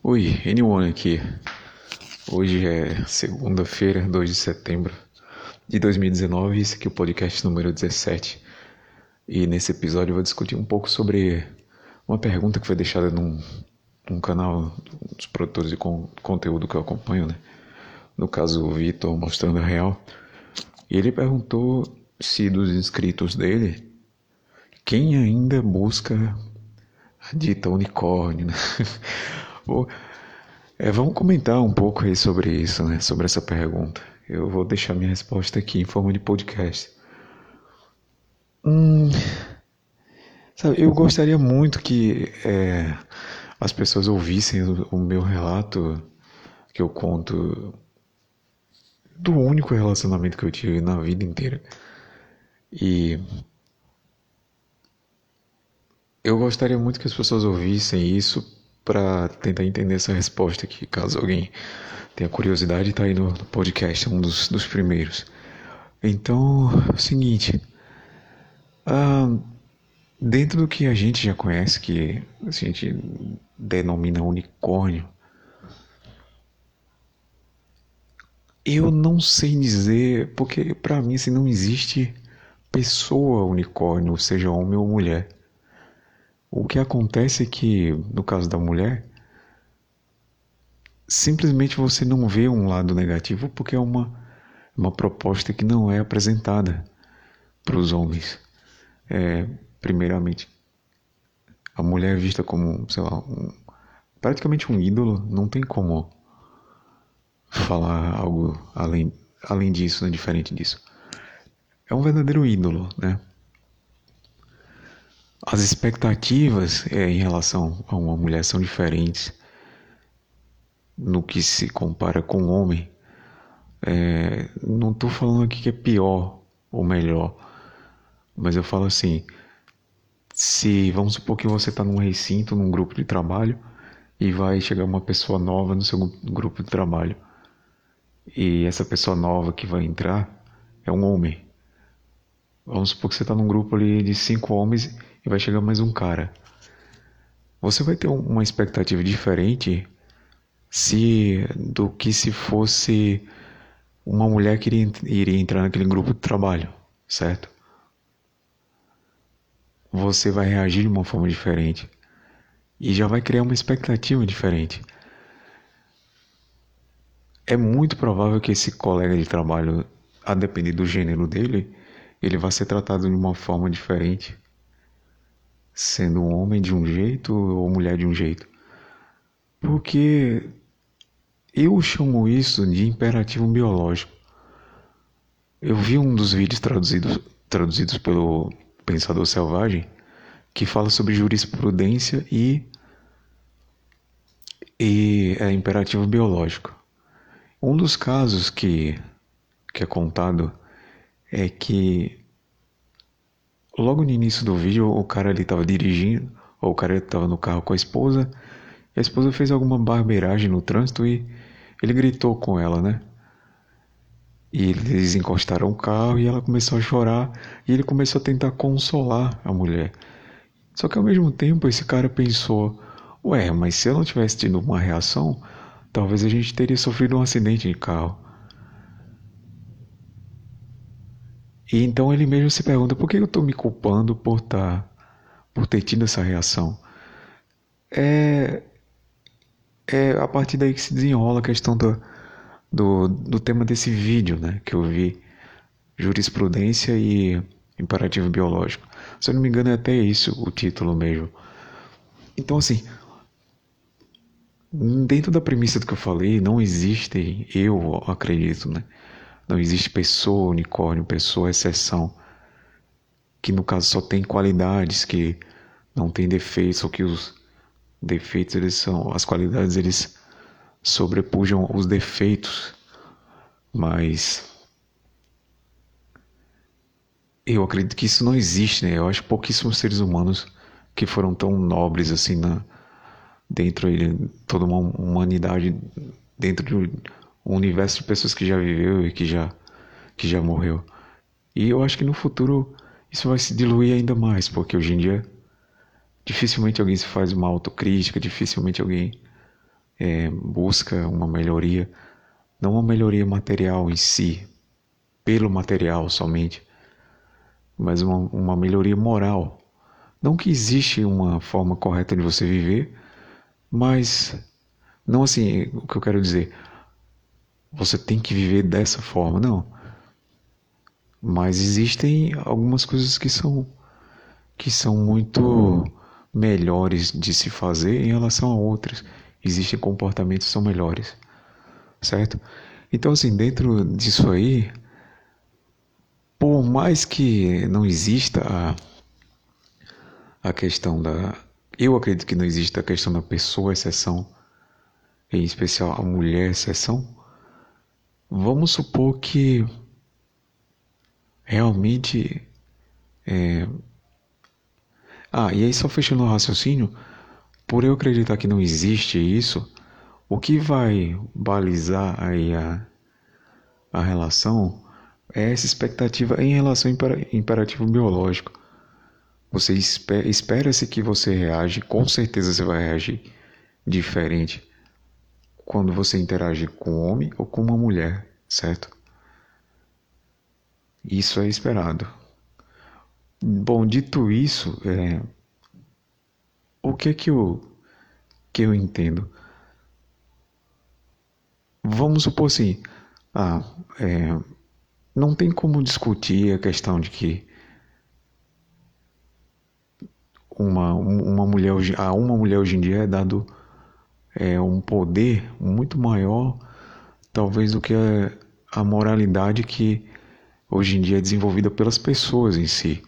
Oi, Anyone aqui. Hoje é segunda-feira, 2 de setembro de 2019, esse aqui é o podcast número 17. E nesse episódio eu vou discutir um pouco sobre uma pergunta que foi deixada num, num canal dos produtores de con conteúdo que eu acompanho, né? No caso, o Vitor Mostrando a Real. E ele perguntou se dos inscritos dele, quem ainda busca a dita unicórnio, né? é, vamos comentar um pouco aí sobre isso, né? Sobre essa pergunta. Eu vou deixar minha resposta aqui em forma de podcast. Hum, sabe, eu gostaria muito que é, as pessoas ouvissem o, o meu relato que eu conto do único relacionamento que eu tive na vida inteira. E eu gostaria muito que as pessoas ouvissem isso para tentar entender essa resposta aqui, caso alguém tenha curiosidade, tá aí no, podcast, é um dos, dos primeiros. Então, é o seguinte, dentro do que a gente já conhece, que a gente denomina unicórnio, eu não sei dizer, porque para mim assim, não existe pessoa unicórnio, seja homem ou mulher. O que acontece é que, no caso da mulher, simplesmente você não vê um lado negativo porque é uma, uma proposta que não é apresentada para os homens. É, primeiramente, a mulher é vista como, sei lá, um, praticamente um ídolo, não tem como falar algo além, além disso, né, diferente disso. É um verdadeiro ídolo, né? As expectativas é, em relação a uma mulher são diferentes no que se compara com o homem. É, não estou falando aqui que é pior ou melhor, mas eu falo assim: se vamos supor que você está num recinto, num grupo de trabalho, e vai chegar uma pessoa nova no seu grupo de trabalho, e essa pessoa nova que vai entrar é um homem. Vamos supor que você está num grupo ali de cinco homens e vai chegar mais um cara. Você vai ter uma expectativa diferente se do que se fosse uma mulher que iria, iria entrar naquele grupo de trabalho, certo? Você vai reagir de uma forma diferente e já vai criar uma expectativa diferente. É muito provável que esse colega de trabalho, a depender do gênero dele, ele vai ser tratado de uma forma diferente sendo um homem de um jeito ou mulher de um jeito. Porque eu chamo isso de imperativo biológico. Eu vi um dos vídeos traduzidos, traduzidos pelo Pensador Selvagem que fala sobre jurisprudência e, e é imperativo biológico. Um dos casos que, que é contado é que Logo no início do vídeo, o cara ali estava dirigindo, ou o cara estava no carro com a esposa, e a esposa fez alguma barbeiragem no trânsito e ele gritou com ela, né? E eles encostaram o carro e ela começou a chorar e ele começou a tentar consolar a mulher. Só que ao mesmo tempo esse cara pensou: ué, mas se eu não tivesse tido uma reação, talvez a gente teria sofrido um acidente de carro. E então ele mesmo se pergunta por que eu estou me culpando por tá, por ter tido essa reação. É, é a partir daí que se desenrola a questão do, do, do tema desse vídeo, né, que eu vi, jurisprudência e imperativo biológico. Se eu não me engano é até isso o título mesmo. Então assim, dentro da premissa do que eu falei, não existe, eu acredito, né, não existe pessoa unicórnio, pessoa exceção, que no caso só tem qualidades, que não tem defeitos, ou que os defeitos eles são, as qualidades eles sobrepujam os defeitos. Mas eu acredito que isso não existe, né? Eu acho pouquíssimos seres humanos que foram tão nobres assim na dentro de toda uma humanidade dentro de um universo de pessoas que já viveu e que já, que já morreu. E eu acho que no futuro isso vai se diluir ainda mais, porque hoje em dia dificilmente alguém se faz uma autocrítica, dificilmente alguém é, busca uma melhoria, não uma melhoria material em si, pelo material somente, mas uma, uma melhoria moral. Não que existe uma forma correta de você viver, mas não assim, o que eu quero dizer, você tem que viver dessa forma, não. Mas existem algumas coisas que são que são muito melhores de se fazer em relação a outras. Existem comportamentos que são melhores, certo? Então, assim, dentro disso aí, por mais que não exista a, a questão da. Eu acredito que não exista a questão da pessoa exceção, em especial a mulher exceção. Vamos supor que realmente. É... Ah, e aí só fechando o raciocínio, por eu acreditar que não existe isso, o que vai balizar aí a, a relação é essa expectativa em relação ao imperativo biológico. Você espera-se que você reage, com certeza você vai reagir diferente quando você interage com um homem ou com uma mulher, certo? Isso é esperado. Bom, dito isso, é, o que é que eu, que eu entendo? Vamos supor assim, ah, é, não tem como discutir a questão de que uma, uma mulher a uma mulher hoje em dia é dado é, um poder muito maior talvez do que a, a moralidade que hoje em dia é desenvolvida pelas pessoas em si.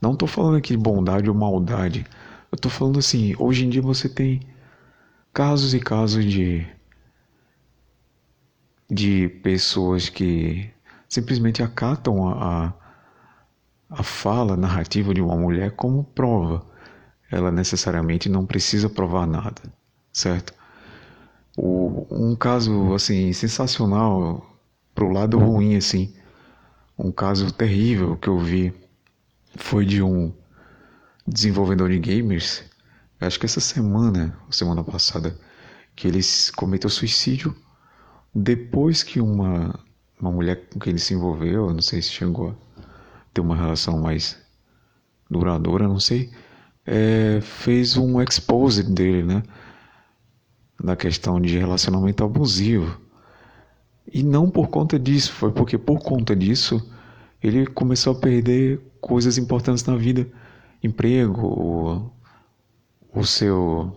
Não estou falando aqui de bondade ou maldade. Eu estou falando assim, hoje em dia você tem casos e casos de de pessoas que simplesmente acatam a, a, a fala, narrativa de uma mulher como prova. Ela necessariamente não precisa provar nada, certo? O, um caso assim sensacional pro lado ruim assim, um caso terrível que eu vi foi de um desenvolvedor de gamers, acho que essa semana, semana passada, que ele cometeu suicídio depois que uma, uma mulher com quem ele se envolveu, não sei se chegou a ter uma relação mais duradoura, não sei, é, fez um expose dele, né? Na questão de relacionamento abusivo. E não por conta disso, foi porque por conta disso ele começou a perder coisas importantes na vida, emprego, o, o seu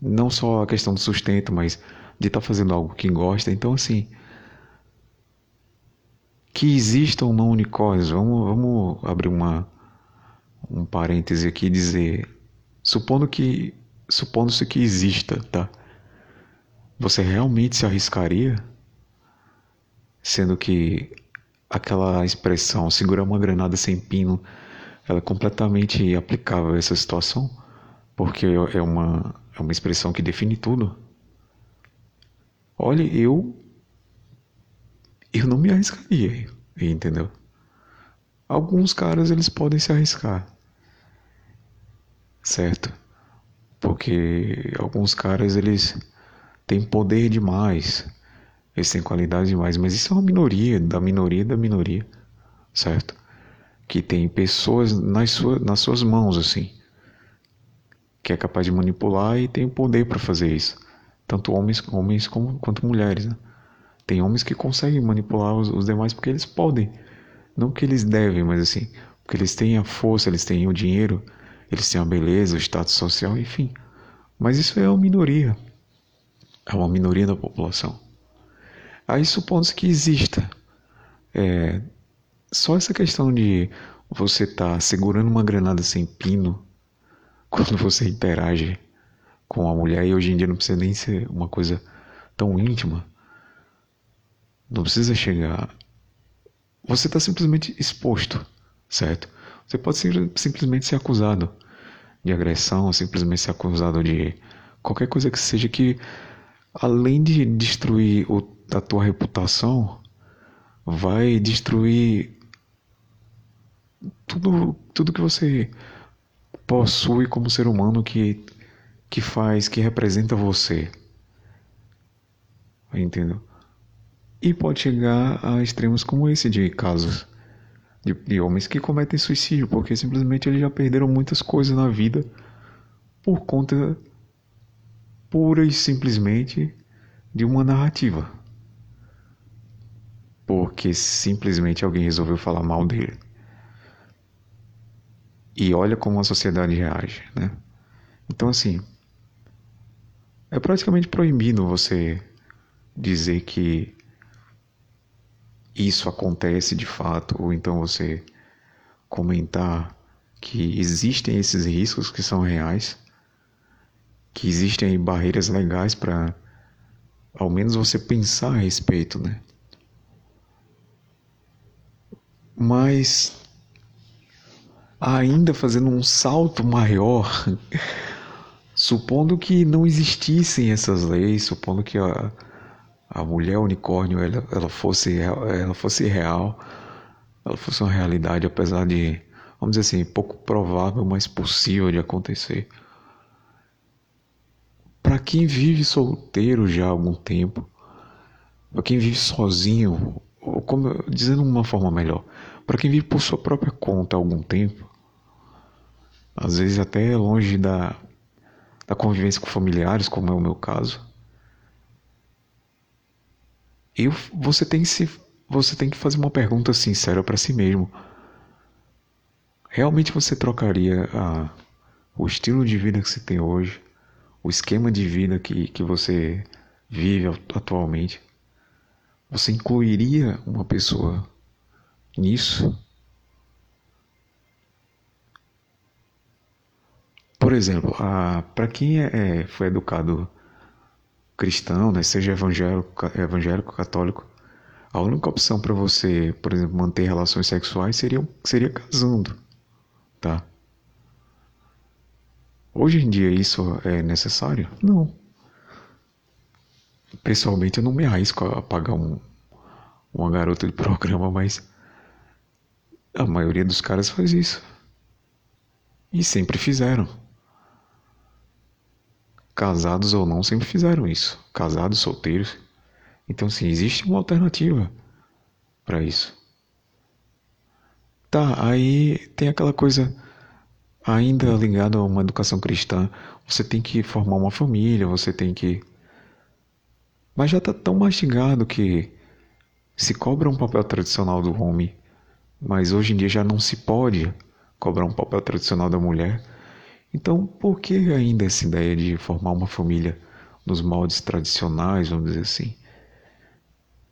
não só a questão do sustento, mas de estar tá fazendo algo que gosta. Então assim, que existam não unicórnios, vamos, vamos abrir uma um parêntese aqui e dizer, supondo que supondo-se que exista, tá? Você realmente se arriscaria? Sendo que aquela expressão segurar uma granada sem pino ela é completamente aplicável a essa situação? Porque é uma é uma expressão que define tudo? Olha eu eu não me arriscaria entendeu? Alguns caras eles podem se arriscar. Certo porque alguns caras eles têm poder demais eles têm qualidade demais, mas isso é uma minoria, da minoria da minoria, certo? Que tem pessoas nas, sua, nas suas mãos, assim, que é capaz de manipular e tem o poder para fazer isso. Tanto homens, homens como, quanto mulheres, né? Tem homens que conseguem manipular os, os demais porque eles podem. Não que eles devem, mas assim, porque eles têm a força, eles têm o dinheiro, eles têm a beleza, o status social, enfim. Mas isso é uma minoria. É uma minoria da população. Aí supondo que exista é, só essa questão de você estar tá segurando uma granada sem pino quando você interage com a mulher, e hoje em dia não precisa nem ser uma coisa tão íntima, não precisa chegar. Você está simplesmente exposto, certo? Você pode ser, simplesmente ser acusado de agressão, simplesmente ser acusado de qualquer coisa que seja que, além de destruir o da tua reputação vai destruir tudo, tudo que você possui como ser humano que, que faz, que representa você, entendeu? E pode chegar a extremos como esse de casos de, de homens que cometem suicídio porque simplesmente eles já perderam muitas coisas na vida por conta pura e simplesmente de uma narrativa. Porque simplesmente alguém resolveu falar mal dele. E olha como a sociedade reage, né? Então assim, é praticamente proibido você dizer que isso acontece de fato, ou então você comentar que existem esses riscos que são reais, que existem barreiras legais para ao menos você pensar a respeito, né? Mas ainda fazendo um salto maior, supondo que não existissem essas leis, supondo que a, a mulher unicórnio ela, ela, fosse, ela fosse real, ela fosse uma realidade, apesar de, vamos dizer assim, pouco provável, mas possível de acontecer. Para quem vive solteiro já há algum tempo, para quem vive sozinho, ou como, dizendo de uma forma melhor, para quem vive por sua própria conta há algum tempo, às vezes até longe da, da convivência com familiares, como é o meu caso, eu, você, tem que se, você tem que fazer uma pergunta sincera para si mesmo. Realmente você trocaria a, o estilo de vida que você tem hoje, o esquema de vida que, que você vive atualmente? Você incluiria uma pessoa nisso? Por exemplo, para quem é, é, foi educado cristão, né, seja evangélico, evangélico, católico, a única opção para você, por exemplo, manter relações sexuais seria, seria casando, tá? Hoje em dia isso é necessário? Não. Pessoalmente eu não me arrisco a pagar um, uma garota de programa, mas a maioria dos caras faz isso. E sempre fizeram. Casados ou não, sempre fizeram isso. Casados, solteiros. Então, sim, existe uma alternativa para isso. Tá, aí tem aquela coisa ainda ligada a uma educação cristã. Você tem que formar uma família, você tem que. Mas já está tão mastigado que se cobra um papel tradicional do homem, mas hoje em dia já não se pode cobrar um papel tradicional da mulher. Então, por que ainda essa ideia de formar uma família nos moldes tradicionais, vamos dizer assim?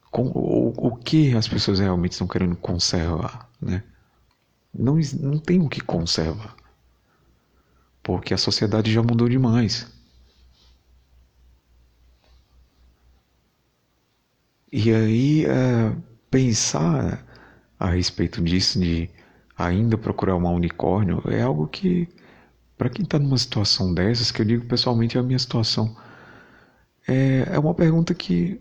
Com, o, o que as pessoas realmente estão querendo conservar, né? Não, não tem o que conservar. Porque a sociedade já mudou demais. E aí, é, pensar a respeito disso, de ainda procurar uma unicórnio, é algo que para quem está numa situação dessas, que eu digo pessoalmente é a minha situação, é, é uma pergunta que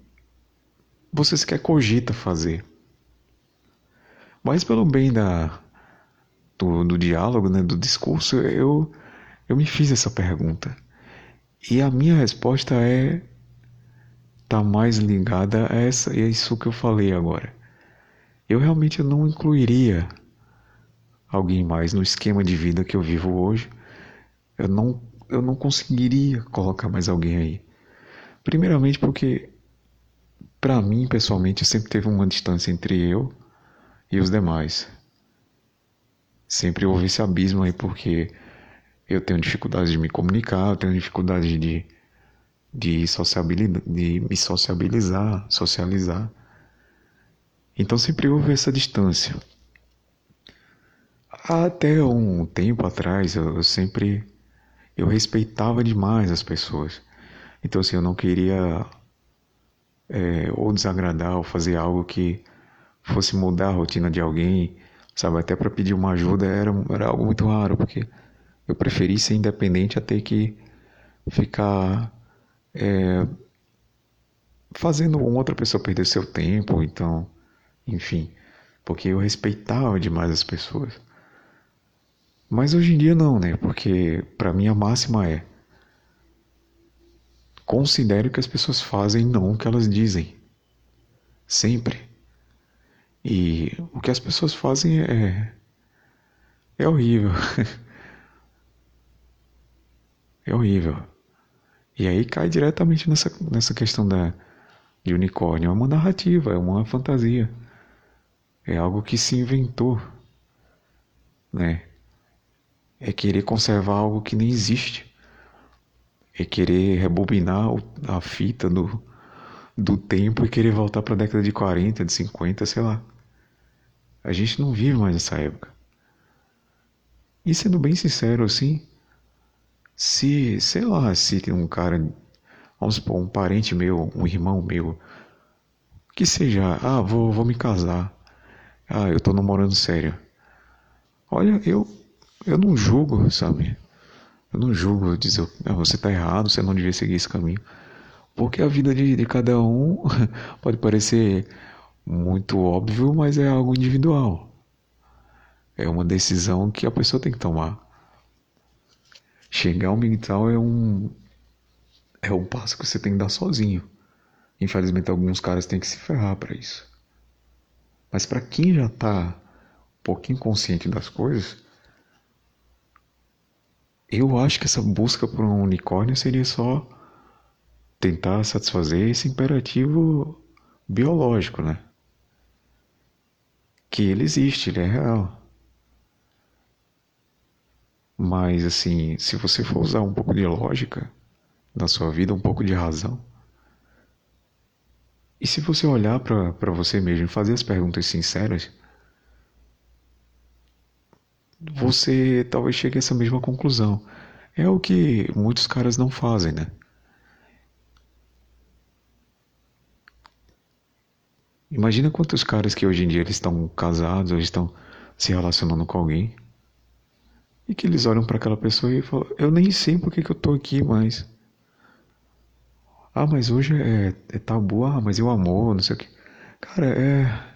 você sequer cogita fazer. Mas pelo bem da, do, do diálogo, né, do discurso, eu, eu me fiz essa pergunta. E a minha resposta é tá mais ligada a essa, a isso que eu falei agora. Eu realmente não incluiria alguém mais no esquema de vida que eu vivo hoje eu não, eu não conseguiria colocar mais alguém aí. Primeiramente porque, para mim, pessoalmente, sempre teve uma distância entre eu e os demais. Sempre houve esse abismo aí porque eu tenho dificuldade de me comunicar, eu tenho dificuldade de, de, de me sociabilizar, socializar. Então sempre houve essa distância. Até um tempo atrás eu sempre eu respeitava demais as pessoas. Então, assim, eu não queria é, ou desagradar ou fazer algo que fosse mudar a rotina de alguém, sabe? Até para pedir uma ajuda era, era algo muito raro, porque eu preferi ser independente a ter que ficar é, fazendo outra pessoa perder seu tempo, então, enfim, porque eu respeitava demais as pessoas. Mas hoje em dia não, né? Porque para mim a máxima é considere o que as pessoas fazem, não o que elas dizem. Sempre. E o que as pessoas fazem é. é horrível. é horrível. E aí cai diretamente nessa, nessa questão da, de unicórnio. É uma narrativa, é uma fantasia. É algo que se inventou. Né? É querer conservar algo que nem existe. É querer rebobinar a fita do, do tempo e querer voltar para a década de 40, de 50, sei lá. A gente não vive mais nessa época. E sendo bem sincero assim, se, sei lá, se um cara, vamos supor, um parente meu, um irmão meu, que seja, ah, vou, vou me casar, ah, eu tô namorando sério. Olha, eu, eu não julgo, sabe? Eu não julgo dizer, ah, você tá errado, você não devia seguir esse caminho. Porque a vida de, de cada um pode parecer muito óbvio, mas é algo individual. É uma decisão que a pessoa tem que tomar. Chegar ao militar é um é um passo que você tem que dar sozinho. Infelizmente alguns caras têm que se ferrar para isso. Mas para quem já está um pouquinho consciente das coisas, eu acho que essa busca por um unicórnio seria só tentar satisfazer esse imperativo biológico, né? Que ele existe, ele é real. Mas assim, se você for usar um pouco de lógica na sua vida, um pouco de razão, e se você olhar para você mesmo e fazer as perguntas sinceras, você talvez chegue a essa mesma conclusão. É o que muitos caras não fazem, né? Imagina quantos caras que hoje em dia eles estão casados, eles estão se relacionando com alguém e que eles olham para aquela pessoa e falam: Eu nem sei por que, que eu tô aqui mais. Ah, mas hoje é, é tabu, ah, mas eu amo, não sei o que. Cara, é.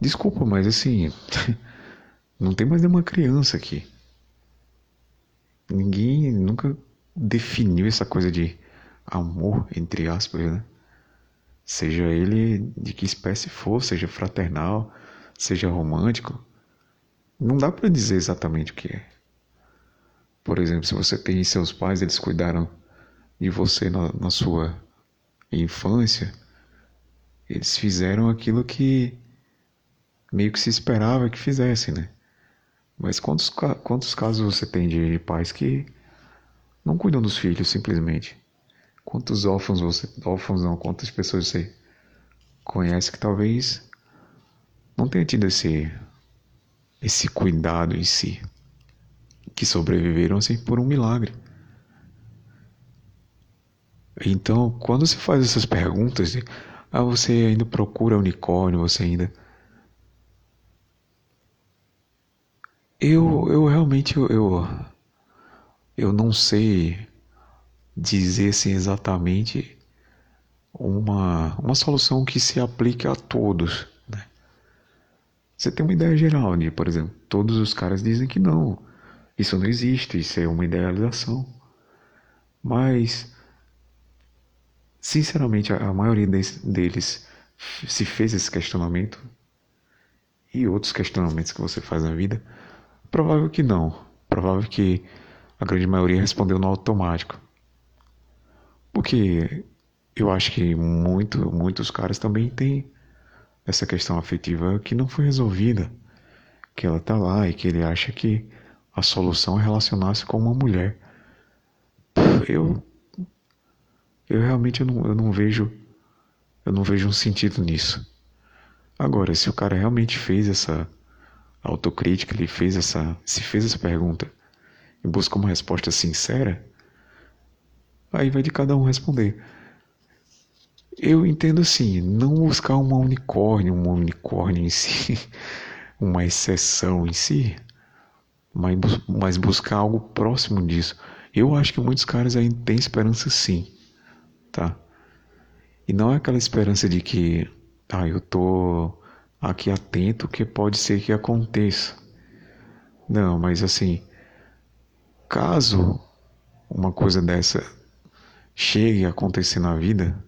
Desculpa, mas assim. não tem mais nenhuma criança aqui. Ninguém nunca definiu essa coisa de amor, entre aspas, né? Seja ele de que espécie for, seja fraternal, seja romântico, não dá para dizer exatamente o que é. Por exemplo, se você tem seus pais, eles cuidaram de você na, na sua infância, eles fizeram aquilo que meio que se esperava que fizessem, né? Mas quantos, quantos casos você tem de, de pais que não cuidam dos filhos simplesmente? Quantos órfãos você. órfãos não, quantas pessoas você conhece que talvez não tenha tido esse, esse cuidado em si, que sobreviveram assim por um milagre. Então, quando você faz essas perguntas, ah, você ainda procura unicórnio, você ainda. Eu, eu realmente eu, eu, não sei dizer assim, exatamente uma, uma solução que se aplique a todos. Né? Você tem uma ideia geral de, por exemplo, todos os caras dizem que não, isso não existe, isso é uma idealização. Mas, sinceramente, a, maioria deles se fez esse questionamento e outros questionamentos que você faz na vida, provável que não. Provável que a grande maioria respondeu no automático. Porque eu acho que muito, muitos caras também têm essa questão afetiva que não foi resolvida, que ela tá lá e que ele acha que a solução é relacionar-se com uma mulher. Eu eu realmente não, eu não vejo eu não vejo um sentido nisso. Agora, se o cara realmente fez essa autocrítica, ele fez essa, se fez essa pergunta e busca uma resposta sincera, Aí vai de cada um responder. Eu entendo assim, não buscar uma unicórnio, um unicórnio em si, uma exceção em si, mas, mas buscar algo próximo disso. Eu acho que muitos caras ainda têm esperança sim, tá? E não é aquela esperança de que, ah, eu tô aqui atento que pode ser que aconteça. Não, mas assim, caso uma coisa dessa chegue a acontecer na vida,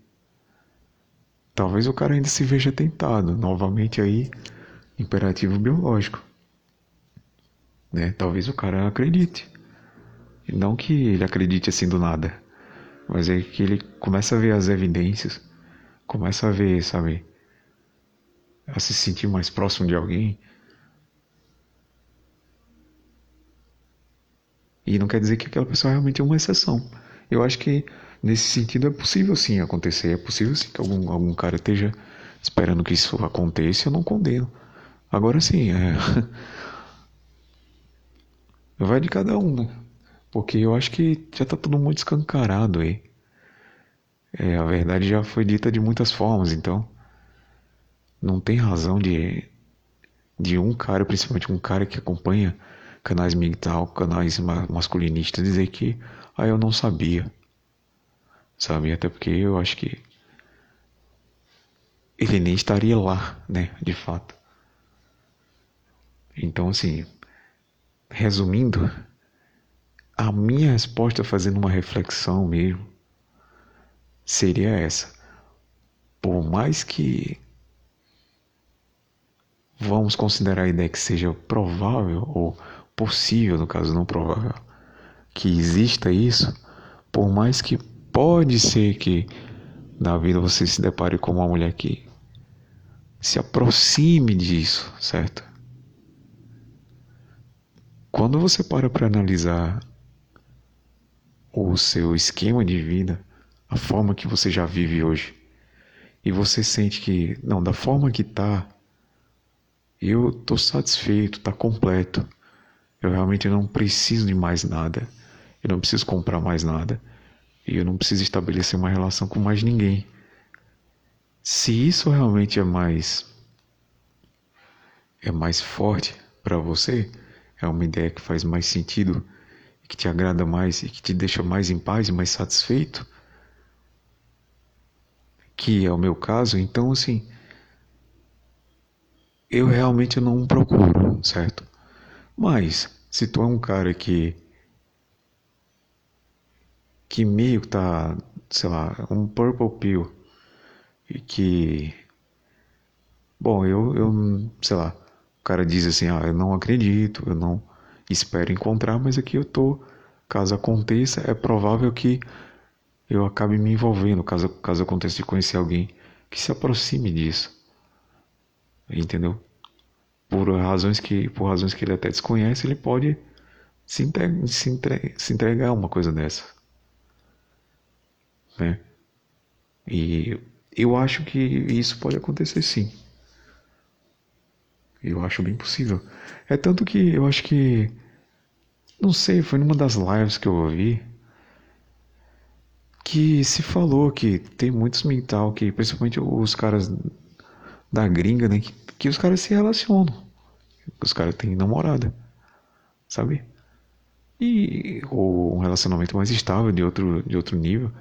talvez o cara ainda se veja tentado. Novamente aí, imperativo biológico. Né? Talvez o cara acredite. Não que ele acredite assim do nada, mas é que ele começa a ver as evidências, começa a ver, sabe, a se sentir mais próximo de alguém. E não quer dizer que aquela pessoa realmente é uma exceção. Eu acho que nesse sentido é possível sim acontecer, é possível sim que algum, algum cara esteja esperando que isso aconteça, eu não condeno. Agora sim, é... vai de cada um, né? Porque eu acho que já tá tudo muito escancarado aí. É, a verdade já foi dita de muitas formas, então não tem razão de, de um cara, principalmente um cara que acompanha canais MGTOW, canais masculinistas, dizer que ah, eu não sabia. Sabe? Até porque eu acho que ele nem estaria lá, né? De fato. Então, assim, resumindo, a minha resposta fazendo uma reflexão mesmo seria essa. Por mais que vamos considerar a ideia que seja provável ou possível, no caso não provável, que exista isso, por mais que pode ser que na vida você se depare com uma mulher que se aproxime disso, certo? Quando você para para analisar o seu esquema de vida, a forma que você já vive hoje, e você sente que, não, da forma que tá, eu tô satisfeito, tá completo. Eu realmente não preciso de mais nada. Eu não preciso comprar mais nada. E eu não preciso estabelecer uma relação com mais ninguém. Se isso realmente é mais é mais forte para você, é uma ideia que faz mais sentido que te agrada mais e que te deixa mais em paz e mais satisfeito, que é o meu caso, então assim, eu realmente não procuro, certo? Mas se tu é um cara que que meio que tá, sei lá, um purple pill e que bom, eu eu, sei lá, o cara diz assim: "Ah, eu não acredito, eu não espero encontrar, mas aqui eu tô, caso aconteça, é provável que eu acabe me envolvendo, caso, caso aconteça de conhecer alguém que se aproxime disso. Entendeu? Por razões que, por razões que ele até desconhece, ele pode se, entregar, se, se entregar uma coisa dessa. Né? E eu acho que isso pode acontecer sim. Eu acho bem possível. É tanto que eu acho que. Não sei, foi numa das lives que eu ouvi que se falou que tem muitos mental que, principalmente os caras da gringa, né? Que, que os caras se relacionam. Os caras têm namorada, sabe? E, ou um relacionamento mais estável, de outro, de outro nível.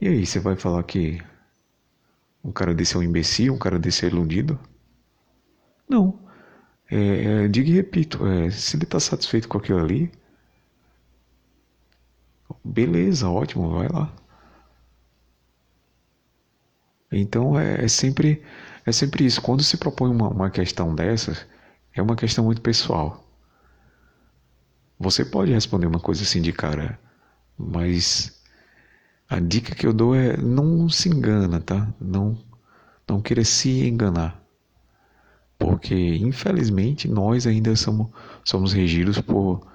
E aí, você vai falar que um cara desse é um imbecil, um cara desse é iludido? Não. É, é, digo e repito, é, se ele está satisfeito com aquilo ali, beleza, ótimo, vai lá. Então é, é, sempre é sempre isso. Quando se propõe uma, uma questão dessas, é uma questão muito pessoal. Você pode responder uma coisa assim de cara, mas a dica que eu dou é não se engana, tá? Não não querer se enganar porque infelizmente nós ainda somos, somos regidos por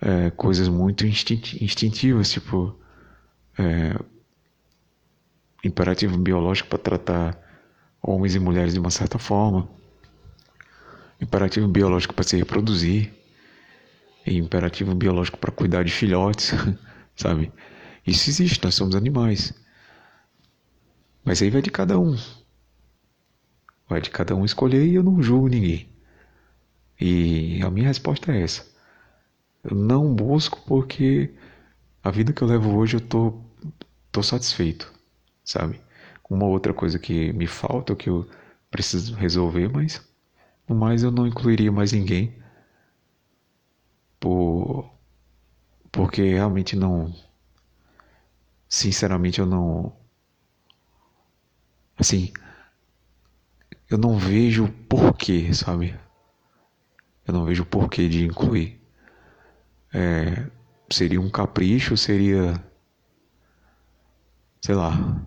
é, coisas muito instintivas, tipo é, imperativo biológico para tratar homens e mulheres de uma certa forma, imperativo biológico para se reproduzir, imperativo biológico para cuidar de filhotes, sabe? Isso existe, nós somos animais. Mas aí vai de cada um. Vai de cada um escolher e eu não julgo ninguém. E a minha resposta é essa. Eu não busco porque a vida que eu levo hoje eu tô, tô satisfeito, sabe? Uma outra coisa que me falta, que eu preciso resolver, mas no mais eu não incluiria mais ninguém por porque realmente não sinceramente eu não. Assim, eu não vejo porquê, sabe? Eu não vejo porquê de incluir. É, seria um capricho, seria. Sei lá.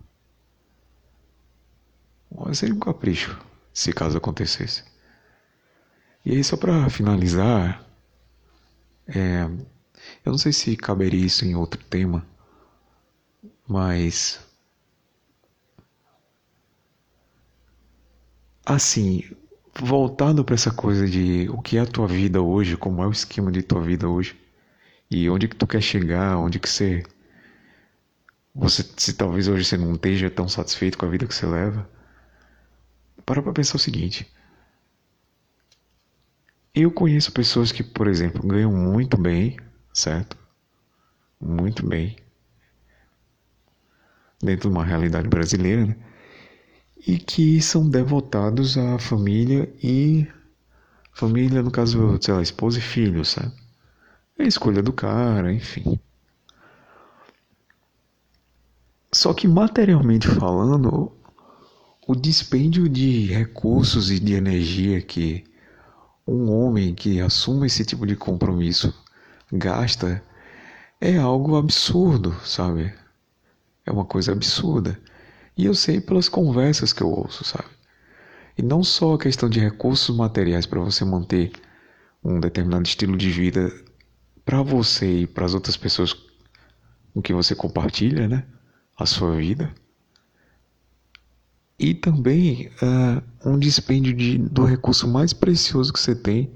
Seria um capricho, se caso acontecesse. E aí, só para finalizar, é, eu não sei se caberia isso em outro tema, mas assim, voltando para essa coisa de o que é a tua vida hoje, como é o esquema de tua vida hoje e onde que tu quer chegar, onde que você você se talvez hoje você não esteja tão satisfeito com a vida que você leva, para para pensar o seguinte. Eu conheço pessoas que, por exemplo, ganham muito bem, certo? Muito bem. Dentro de uma realidade brasileira, né? e que são devotados à família e família, no caso, sei lá, esposa e filhos, sabe? É a escolha do cara, enfim. Só que materialmente falando, o dispêndio de recursos e de energia que um homem que assume esse tipo de compromisso gasta é algo absurdo, sabe? É uma coisa absurda. E eu sei pelas conversas que eu ouço, sabe? E não só a questão de recursos materiais para você manter um determinado estilo de vida para você e para as outras pessoas com que você compartilha, né? A sua vida. E também uh, um dispêndio de, do recurso mais precioso que você tem,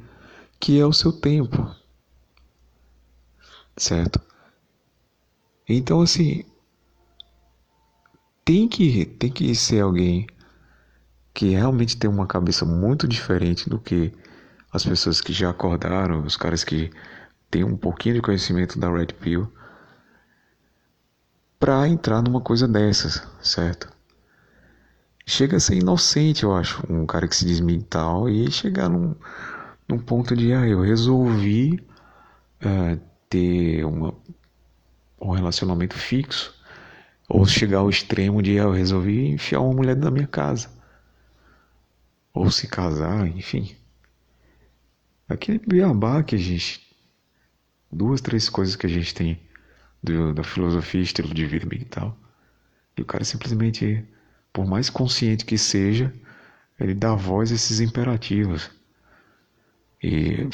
que é o seu tempo. Certo? Então, assim, tem que, tem que ser alguém que realmente tem uma cabeça muito diferente do que as pessoas que já acordaram, os caras que têm um pouquinho de conhecimento da Red Pill, para entrar numa coisa dessas, certo? Chega a ser inocente, eu acho, um cara que se diz mental e chegar num, num ponto de, ah, eu resolvi uh, ter uma, um relacionamento fixo ou chegar ao extremo de ah, eu resolvi enfiar uma mulher na minha casa. Ou se casar, enfim. Aquele beabá que a gente. Duas, três coisas que a gente tem do, da filosofia, estilo de vida e tal. E o cara simplesmente, por mais consciente que seja, ele dá voz a esses imperativos. E.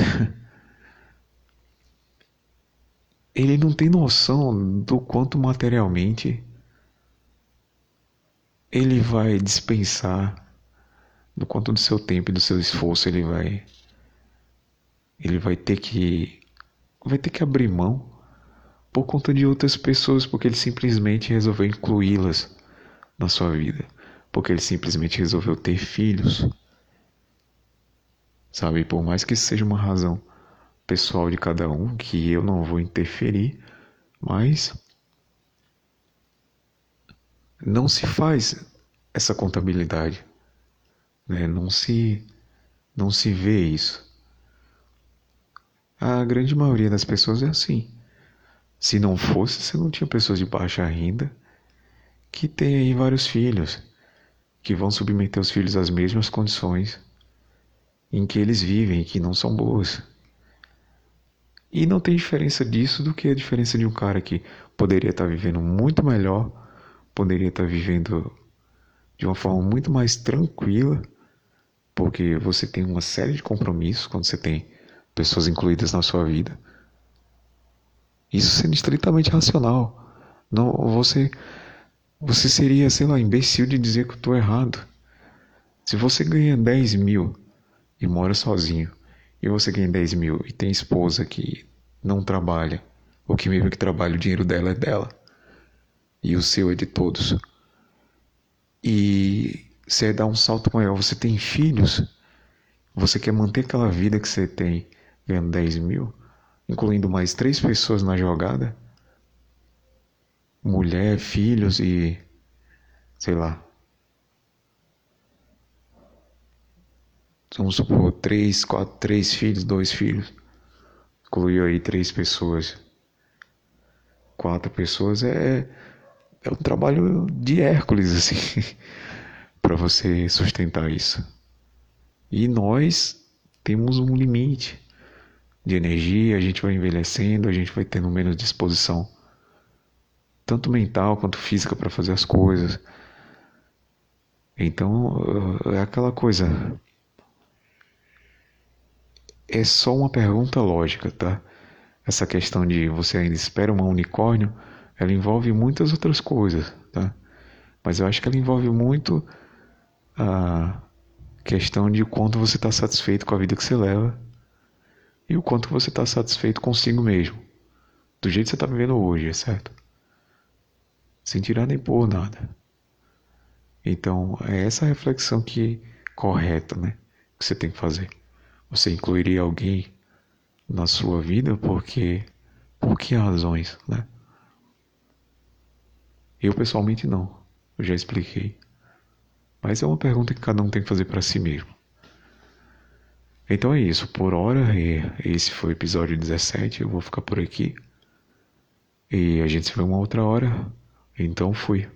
ele não tem noção do quanto materialmente ele vai dispensar do quanto do seu tempo e do seu esforço ele vai ele vai ter que vai ter que abrir mão por conta de outras pessoas porque ele simplesmente resolveu incluí-las na sua vida porque ele simplesmente resolveu ter filhos sabe por mais que seja uma razão pessoal de cada um que eu não vou interferir mas não se faz essa contabilidade, né? não se não se vê isso. A grande maioria das pessoas é assim. Se não fosse, você não tinha pessoas de baixa renda que têm aí vários filhos, que vão submeter os filhos às mesmas condições em que eles vivem que não são boas. E não tem diferença disso do que a diferença de um cara que poderia estar vivendo muito melhor poderia estar vivendo de uma forma muito mais tranquila, porque você tem uma série de compromissos quando você tem pessoas incluídas na sua vida. Isso sendo estritamente racional. Não, você, você seria, sei lá, imbecil de dizer que eu estou errado. Se você ganha 10 mil e mora sozinho, e você ganha 10 mil e tem esposa que não trabalha, ou que mesmo que trabalha, o dinheiro dela é dela e o seu é de todos. E você dá um salto maior, você tem filhos, você quer manter aquela vida que você tem ganhando 10 mil, incluindo mais três pessoas na jogada, mulher, filhos e sei lá. Vamos supor, três, quatro, três filhos, dois filhos. Incluiu aí três pessoas. Quatro pessoas é é um trabalho de Hércules, assim, para você sustentar isso. E nós temos um limite de energia, a gente vai envelhecendo, a gente vai tendo menos disposição, tanto mental quanto física, para fazer as coisas. Então, é aquela coisa. É só uma pergunta lógica, tá? Essa questão de você ainda espera um unicórnio, ela envolve muitas outras coisas, tá? Mas eu acho que ela envolve muito a questão de quanto você está satisfeito com a vida que você leva e o quanto você está satisfeito consigo mesmo, do jeito que você está vivendo hoje, certo? Sem tirar nem pôr nada. Então, é essa reflexão que correta, né? Que você tem que fazer. Você incluiria alguém na sua vida porque por que razões, né? Eu pessoalmente não. Eu já expliquei. Mas é uma pergunta que cada um tem que fazer para si mesmo. Então é isso, por hora, esse foi o episódio 17, eu vou ficar por aqui. E a gente se vê uma outra hora. Então fui.